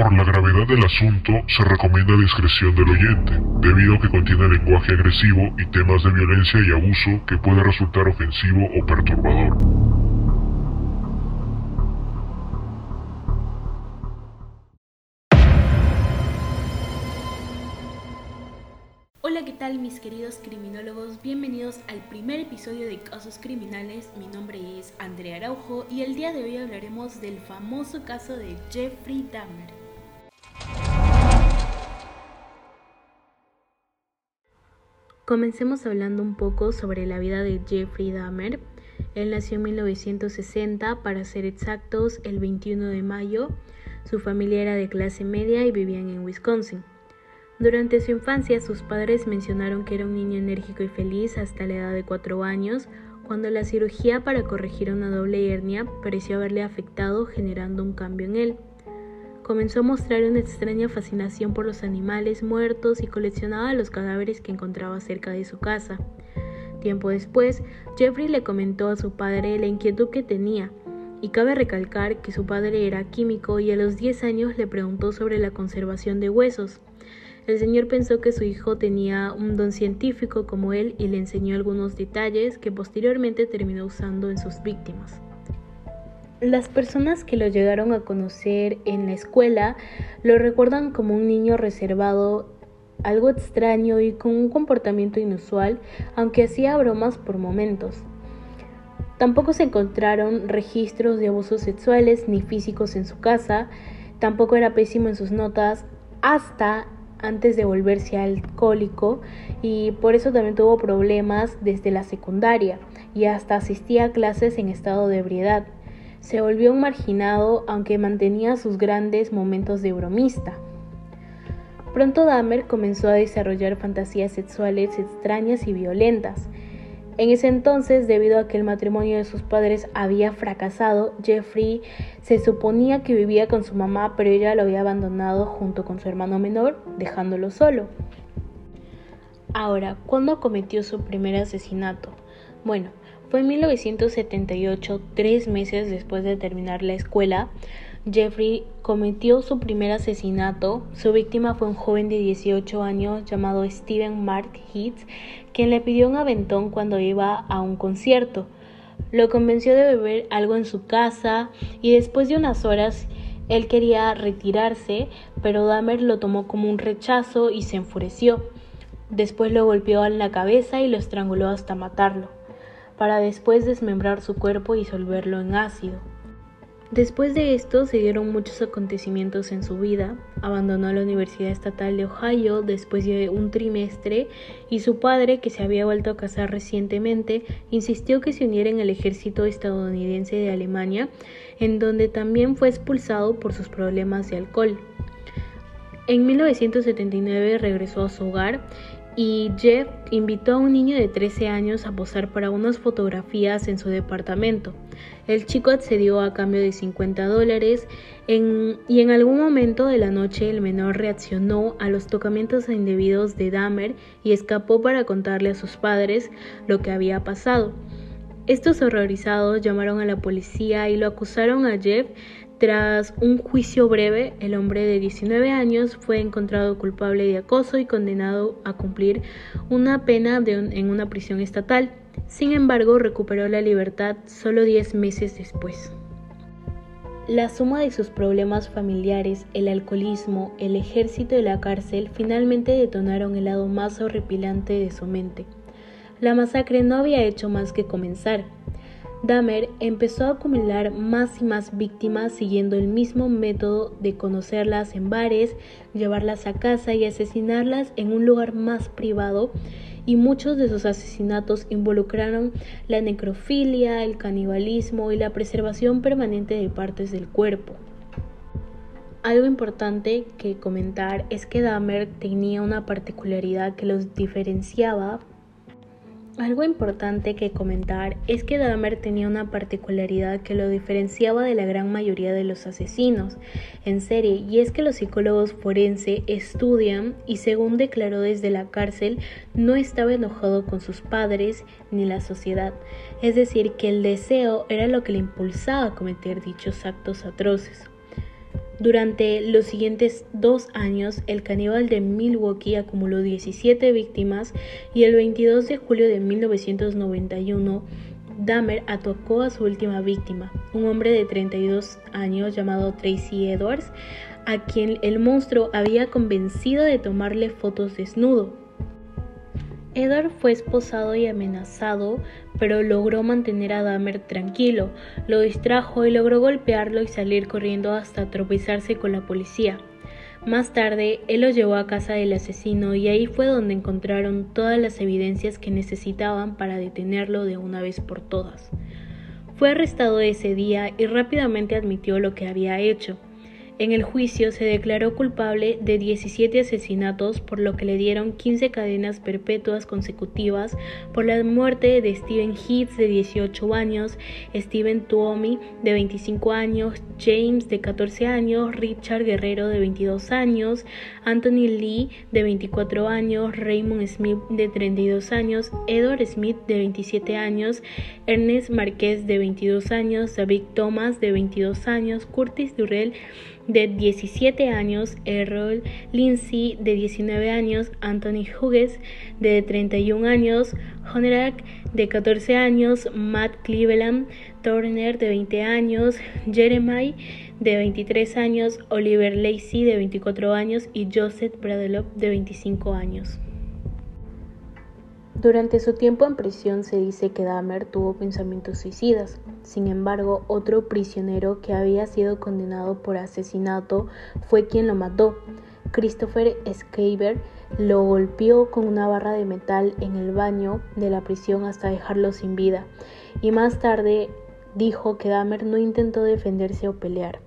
Por la gravedad del asunto, se recomienda discreción del oyente, debido a que contiene lenguaje agresivo y temas de violencia y abuso que puede resultar ofensivo o perturbador. Hola, ¿qué tal mis queridos criminólogos? Bienvenidos al primer episodio de Casos Criminales. Mi nombre es Andrea Araujo y el día de hoy hablaremos del famoso caso de Jeffrey Dahmer. Comencemos hablando un poco sobre la vida de Jeffrey Dahmer. Él nació en 1960, para ser exactos, el 21 de mayo. Su familia era de clase media y vivían en Wisconsin. Durante su infancia, sus padres mencionaron que era un niño enérgico y feliz hasta la edad de cuatro años, cuando la cirugía para corregir una doble hernia pareció haberle afectado, generando un cambio en él. Comenzó a mostrar una extraña fascinación por los animales muertos y coleccionaba los cadáveres que encontraba cerca de su casa. Tiempo después, Jeffrey le comentó a su padre la inquietud que tenía, y cabe recalcar que su padre era químico y a los 10 años le preguntó sobre la conservación de huesos. El señor pensó que su hijo tenía un don científico como él y le enseñó algunos detalles que posteriormente terminó usando en sus víctimas. Las personas que lo llegaron a conocer en la escuela lo recuerdan como un niño reservado, algo extraño y con un comportamiento inusual, aunque hacía bromas por momentos. Tampoco se encontraron registros de abusos sexuales ni físicos en su casa, tampoco era pésimo en sus notas, hasta antes de volverse alcohólico y por eso también tuvo problemas desde la secundaria y hasta asistía a clases en estado de ebriedad. Se volvió un marginado aunque mantenía sus grandes momentos de bromista. Pronto Dahmer comenzó a desarrollar fantasías sexuales extrañas y violentas. En ese entonces, debido a que el matrimonio de sus padres había fracasado, Jeffrey se suponía que vivía con su mamá, pero ella lo había abandonado junto con su hermano menor, dejándolo solo. Ahora, ¿cuándo cometió su primer asesinato? Bueno, fue en 1978, tres meses después de terminar la escuela. Jeffrey cometió su primer asesinato. Su víctima fue un joven de 18 años llamado Steven Mark Heath, quien le pidió un aventón cuando iba a un concierto. Lo convenció de beber algo en su casa y después de unas horas él quería retirarse, pero Dahmer lo tomó como un rechazo y se enfureció. Después lo golpeó en la cabeza y lo estranguló hasta matarlo, para después desmembrar su cuerpo y disolverlo en ácido. Después de esto se dieron muchos acontecimientos en su vida. Abandonó la Universidad Estatal de Ohio después de un trimestre y su padre, que se había vuelto a casar recientemente, insistió que se uniera en el ejército estadounidense de Alemania, en donde también fue expulsado por sus problemas de alcohol. En 1979 regresó a su hogar y Jeff invitó a un niño de 13 años a posar para unas fotografías en su departamento. El chico accedió a cambio de 50 dólares y en algún momento de la noche el menor reaccionó a los tocamientos indebidos de Dahmer y escapó para contarle a sus padres lo que había pasado. Estos horrorizados llamaron a la policía y lo acusaron a Jeff tras un juicio breve, el hombre de 19 años fue encontrado culpable de acoso y condenado a cumplir una pena en una prisión estatal. Sin embargo, recuperó la libertad solo 10 meses después. La suma de sus problemas familiares, el alcoholismo, el ejército y la cárcel finalmente detonaron el lado más horripilante de su mente. La masacre no había hecho más que comenzar. Dahmer empezó a acumular más y más víctimas siguiendo el mismo método de conocerlas en bares, llevarlas a casa y asesinarlas en un lugar más privado y muchos de sus asesinatos involucraron la necrofilia, el canibalismo y la preservación permanente de partes del cuerpo. Algo importante que comentar es que Dahmer tenía una particularidad que los diferenciaba algo importante que comentar es que Dahmer tenía una particularidad que lo diferenciaba de la gran mayoría de los asesinos en serie y es que los psicólogos forense estudian y según declaró desde la cárcel no estaba enojado con sus padres ni la sociedad, es decir que el deseo era lo que le impulsaba a cometer dichos actos atroces. Durante los siguientes dos años, el caníbal de Milwaukee acumuló 17 víctimas y el 22 de julio de 1991, Dahmer atacó a su última víctima, un hombre de 32 años llamado Tracy Edwards, a quien el monstruo había convencido de tomarle fotos desnudo. Edward fue esposado y amenazado, pero logró mantener a Dahmer tranquilo, lo distrajo y logró golpearlo y salir corriendo hasta tropezarse con la policía. Más tarde, él lo llevó a casa del asesino y ahí fue donde encontraron todas las evidencias que necesitaban para detenerlo de una vez por todas. Fue arrestado ese día y rápidamente admitió lo que había hecho. En el juicio se declaró culpable de 17 asesinatos, por lo que le dieron 15 cadenas perpetuas consecutivas por la muerte de Steven Heath de 18 años, Steven Tuomi de 25 años, James de 14 años, Richard Guerrero de 22 años, Anthony Lee de 24 años, Raymond Smith de 32 años, Edward Smith de 27 años, Ernest Marquez de 22 años, David Thomas de 22 años, Curtis Durrell de 17 años, Errol Lindsay de 19 años, Anthony Hughes de 31 años, Honerak de 14 años, Matt Cleveland Turner de 20 años, Jeremiah de 23 años, Oliver Lacey de 24 años y Joseph Bradelow de 25 años. Durante su tiempo en prisión se dice que Dahmer tuvo pensamientos suicidas. Sin embargo, otro prisionero que había sido condenado por asesinato fue quien lo mató. Christopher Scaber lo golpeó con una barra de metal en el baño de la prisión hasta dejarlo sin vida y más tarde dijo que Dahmer no intentó defenderse o pelear.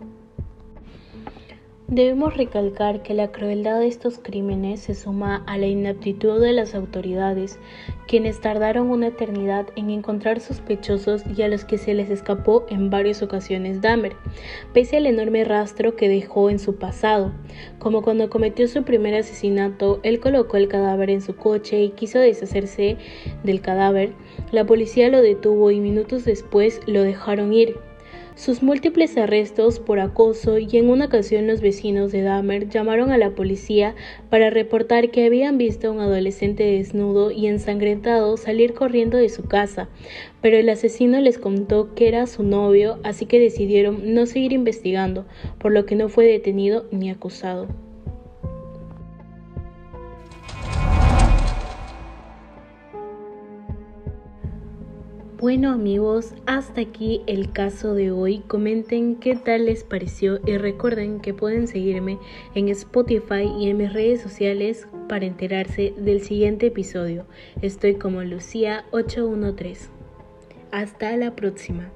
Debemos recalcar que la crueldad de estos crímenes se suma a la inaptitud de las autoridades, quienes tardaron una eternidad en encontrar sospechosos y a los que se les escapó en varias ocasiones Dahmer, pese al enorme rastro que dejó en su pasado. Como cuando cometió su primer asesinato, él colocó el cadáver en su coche y quiso deshacerse del cadáver, la policía lo detuvo y minutos después lo dejaron ir. Sus múltiples arrestos por acoso y en una ocasión los vecinos de Dahmer llamaron a la policía para reportar que habían visto a un adolescente desnudo y ensangrentado salir corriendo de su casa, pero el asesino les contó que era su novio, así que decidieron no seguir investigando, por lo que no fue detenido ni acusado. Bueno amigos, hasta aquí el caso de hoy. Comenten qué tal les pareció y recuerden que pueden seguirme en Spotify y en mis redes sociales para enterarse del siguiente episodio. Estoy como Lucía813. Hasta la próxima.